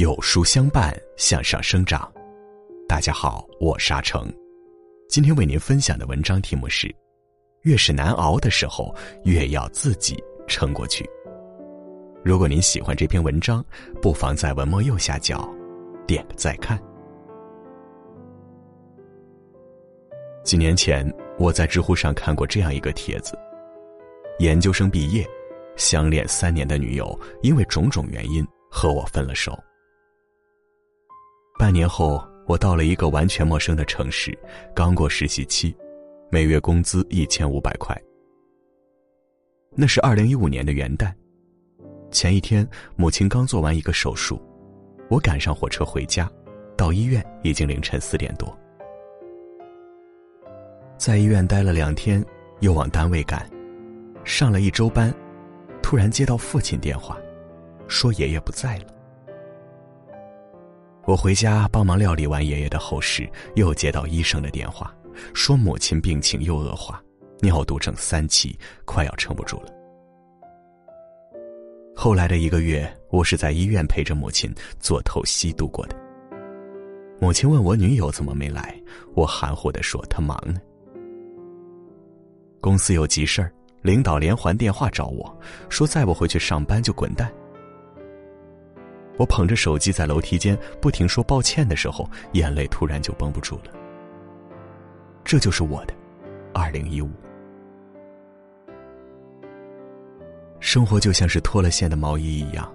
有书相伴，向上生长。大家好，我沙成，今天为您分享的文章题目是：越是难熬的时候，越要自己撑过去。如果您喜欢这篇文章，不妨在文末右下角点个再看。几年前，我在知乎上看过这样一个帖子：研究生毕业，相恋三年的女友因为种种原因和我分了手。半年后，我到了一个完全陌生的城市，刚过实习期，每月工资一千五百块。那是二零一五年的元旦，前一天母亲刚做完一个手术，我赶上火车回家，到医院已经凌晨四点多。在医院待了两天，又往单位赶，上了一周班，突然接到父亲电话，说爷爷不在了。我回家帮忙料理完爷爷的后事，又接到医生的电话，说母亲病情又恶化，尿毒症三期，快要撑不住了。后来的一个月，我是在医院陪着母亲做透析度过的。母亲问我女友怎么没来，我含糊的说她忙呢。公司有急事儿，领导连环电话找我，说再不回去上班就滚蛋。我捧着手机在楼梯间不停说抱歉的时候，眼泪突然就绷不住了。这就是我的，二零一五。生活就像是脱了线的毛衣一样，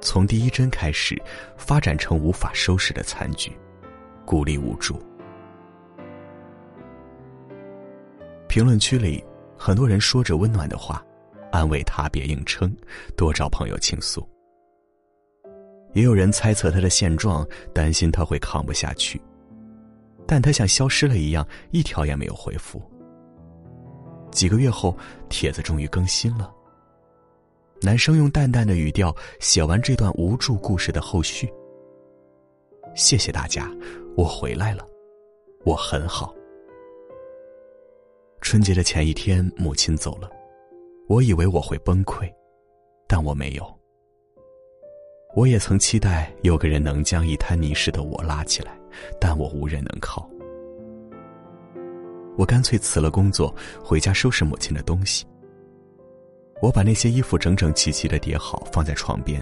从第一针开始，发展成无法收拾的残局，孤立无助。评论区里，很多人说着温暖的话，安慰他别硬撑，多找朋友倾诉。也有人猜测他的现状，担心他会扛不下去，但他像消失了一样，一条也没有回复。几个月后，帖子终于更新了。男生用淡淡的语调写完这段无助故事的后续：“谢谢大家，我回来了，我很好。”春节的前一天，母亲走了，我以为我会崩溃，但我没有。我也曾期待有个人能将一滩泥似的我拉起来，但我无人能靠。我干脆辞了工作，回家收拾母亲的东西。我把那些衣服整整齐齐的叠好，放在床边，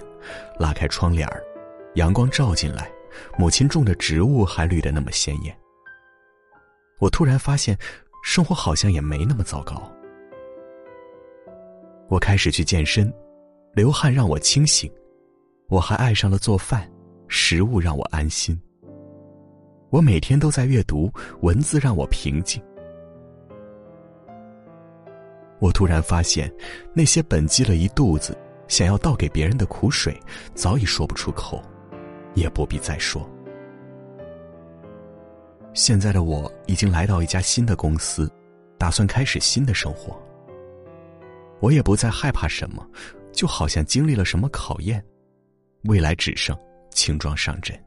拉开窗帘儿，阳光照进来，母亲种的植物还绿得那么鲜艳。我突然发现，生活好像也没那么糟糕。我开始去健身，流汗让我清醒。我还爱上了做饭，食物让我安心。我每天都在阅读，文字让我平静。我突然发现，那些本积了一肚子想要倒给别人的苦水，早已说不出口，也不必再说。现在的我已经来到一家新的公司，打算开始新的生活。我也不再害怕什么，就好像经历了什么考验。未来只剩轻装上阵。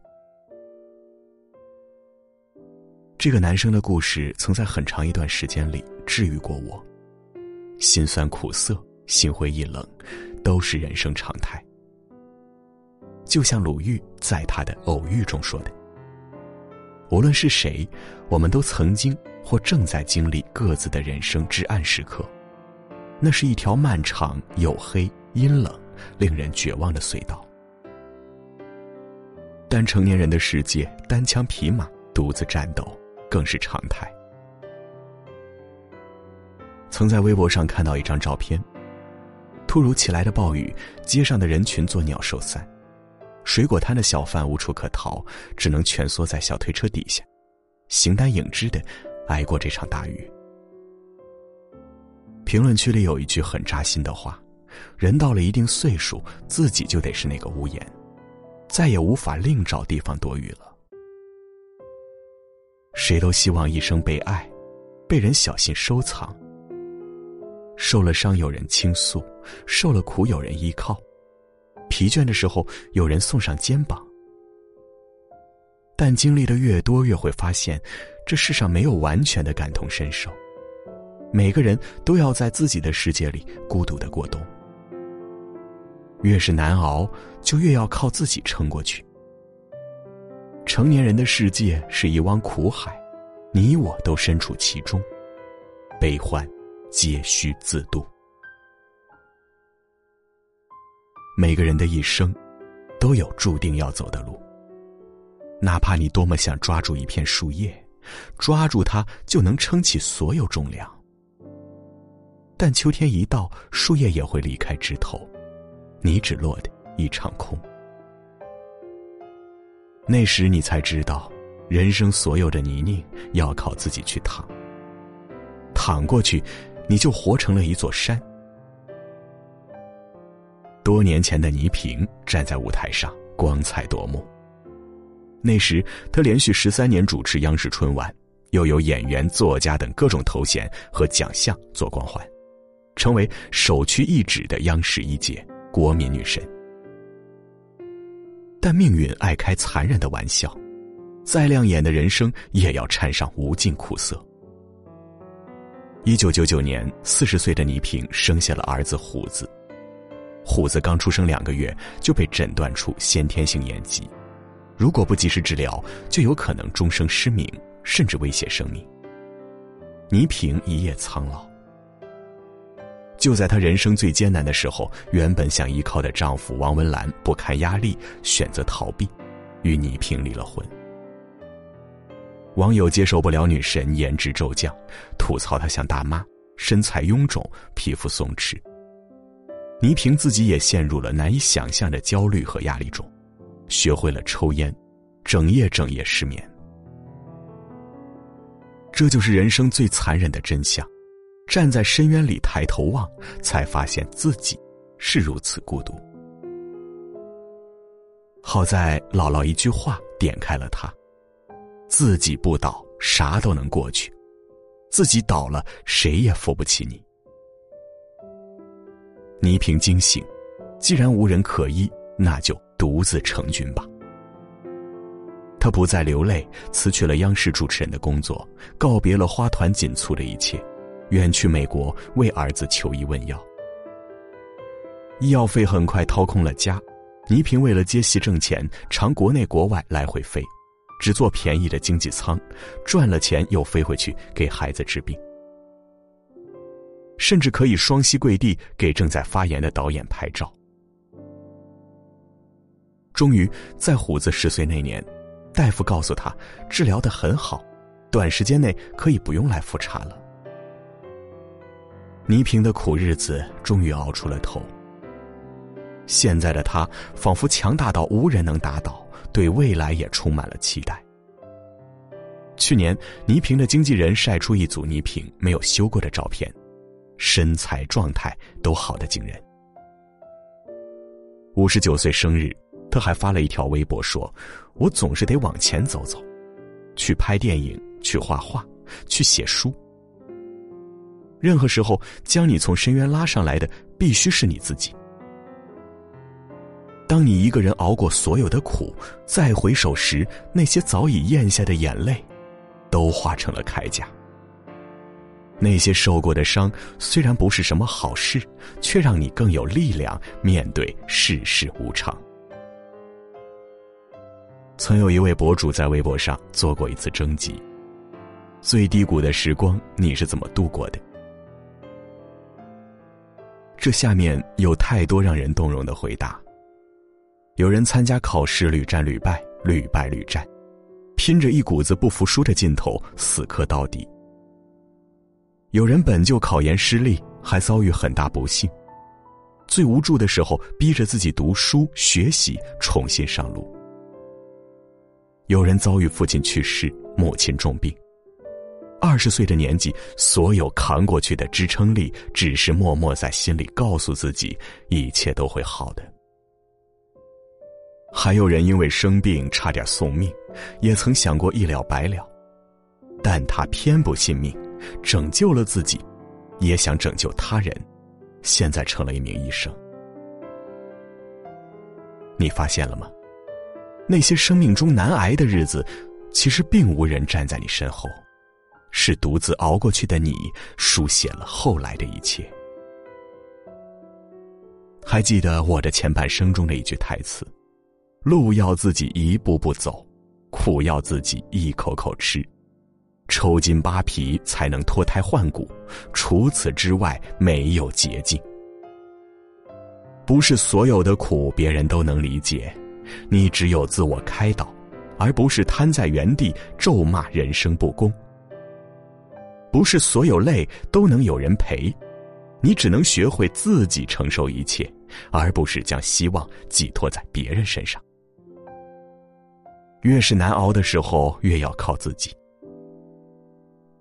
这个男生的故事曾在很长一段时间里治愈过我。心酸苦涩、心灰意冷，都是人生常态。就像鲁豫在他的《偶遇》中说的：“无论是谁，我们都曾经或正在经历各自的人生至暗时刻。那是一条漫长、黝黑、阴冷、令人绝望的隧道。”但成年人的世界，单枪匹马、独自战斗更是常态。曾在微博上看到一张照片：突如其来的暴雨，街上的人群作鸟兽散，水果摊的小贩无处可逃，只能蜷缩在小推车底下，形单影只的挨过这场大雨。评论区里有一句很扎心的话：“人到了一定岁数，自己就得是那个屋檐。”再也无法另找地方躲雨了。谁都希望一生被爱，被人小心收藏。受了伤有人倾诉，受了苦有人依靠，疲倦的时候有人送上肩膀。但经历的越多，越会发现，这世上没有完全的感同身受。每个人都要在自己的世界里孤独的过冬。越是难熬，就越要靠自己撑过去。成年人的世界是一汪苦海，你我都身处其中，悲欢皆需自度。每个人的一生，都有注定要走的路。哪怕你多么想抓住一片树叶，抓住它就能撑起所有重量，但秋天一到，树叶也会离开枝头，你只落得一场空。那时你才知道，人生所有的泥泞要靠自己去淌。淌过去，你就活成了一座山。多年前的倪萍站在舞台上，光彩夺目。那时，她连续十三年主持央视春晚，又有演员、作家等各种头衔和奖项做光环，成为首屈一指的央视一姐、国民女神。但命运爱开残忍的玩笑，再亮眼的人生也要掺上无尽苦涩。一九九九年，四十岁的倪萍生下了儿子虎子，虎子刚出生两个月就被诊断出先天性眼疾，如果不及时治疗，就有可能终生失明，甚至威胁生命。倪萍一夜苍老。就在她人生最艰难的时候，原本想依靠的丈夫王文澜不堪压力，选择逃避，与倪萍离了婚。网友接受不了女神颜值骤降，吐槽她像大妈，身材臃肿，皮肤松弛。倪萍自己也陷入了难以想象的焦虑和压力中，学会了抽烟，整夜整夜失眠。这就是人生最残忍的真相。站在深渊里抬头望，才发现自己是如此孤独。好在姥姥一句话点开了他：自己不倒，啥都能过去；自己倒了，谁也扶不起你。倪萍惊醒，既然无人可依，那就独自成军吧。他不再流泪，辞去了央视主持人的工作，告别了花团锦簇的一切。远去美国为儿子求医问药，医药费很快掏空了家。倪萍为了接戏挣钱，常国内国外来回飞，只坐便宜的经济舱，赚了钱又飞回去给孩子治病，甚至可以双膝跪地给正在发言的导演拍照。终于在虎子十岁那年，大夫告诉他治疗的很好，短时间内可以不用来复查了。倪萍的苦日子终于熬出了头。现在的她仿佛强大到无人能打倒，对未来也充满了期待。去年，倪萍的经纪人晒出一组倪萍没有修过的照片，身材状态都好的惊人。五十九岁生日，她还发了一条微博说：“我总是得往前走走，去拍电影，去画画，去写书。”任何时候，将你从深渊拉上来的，必须是你自己。当你一个人熬过所有的苦，再回首时，那些早已咽下的眼泪，都化成了铠甲。那些受过的伤，虽然不是什么好事，却让你更有力量面对世事无常。曾有一位博主在微博上做过一次征集：最低谷的时光，你是怎么度过的？这下面有太多让人动容的回答。有人参加考试屡战屡败，屡败屡战，拼着一股子不服输的劲头，死磕到底。有人本就考研失利，还遭遇很大不幸，最无助的时候，逼着自己读书学习，重新上路。有人遭遇父亲去世，母亲重病。二十岁的年纪，所有扛过去的支撑力，只是默默在心里告诉自己，一切都会好的。还有人因为生病差点送命，也曾想过一了百了，但他偏不信命，拯救了自己，也想拯救他人，现在成了一名医生。你发现了吗？那些生命中难挨的日子，其实并无人站在你身后。是独自熬过去的你，书写了后来的一切。还记得我的前半生中的一句台词：“路要自己一步步走，苦要自己一口口吃，抽筋扒皮才能脱胎换骨，除此之外没有捷径。不是所有的苦别人都能理解，你只有自我开导，而不是瘫在原地咒骂人生不公。不是所有累都能有人陪。”你只能学会自己承受一切，而不是将希望寄托在别人身上。越是难熬的时候，越要靠自己。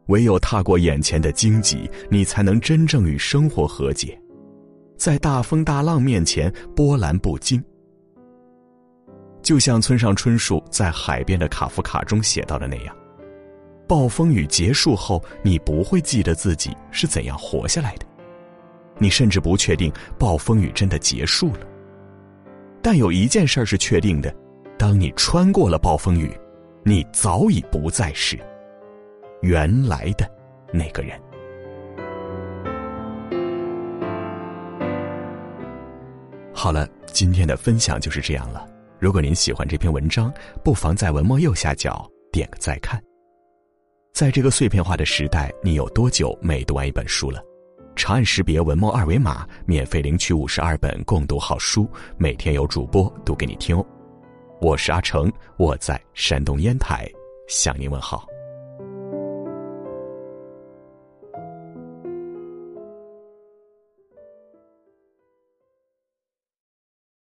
唯有踏过眼前的荆棘，你才能真正与生活和解，在大风大浪面前波澜不惊。就像村上春树在《海边的卡夫卡》中写到的那样，暴风雨结束后，你不会记得自己是怎样活下来的。你甚至不确定暴风雨真的结束了，但有一件事是确定的：当你穿过了暴风雨，你早已不再是原来的那个人。好了，今天的分享就是这样了。如果您喜欢这篇文章，不妨在文末右下角点个再看。在这个碎片化的时代，你有多久没读完一本书了？长按识别文末二维码，免费领取五十二本共读好书，每天有主播读给你听哦。我是阿成，我在山东烟台向您问好。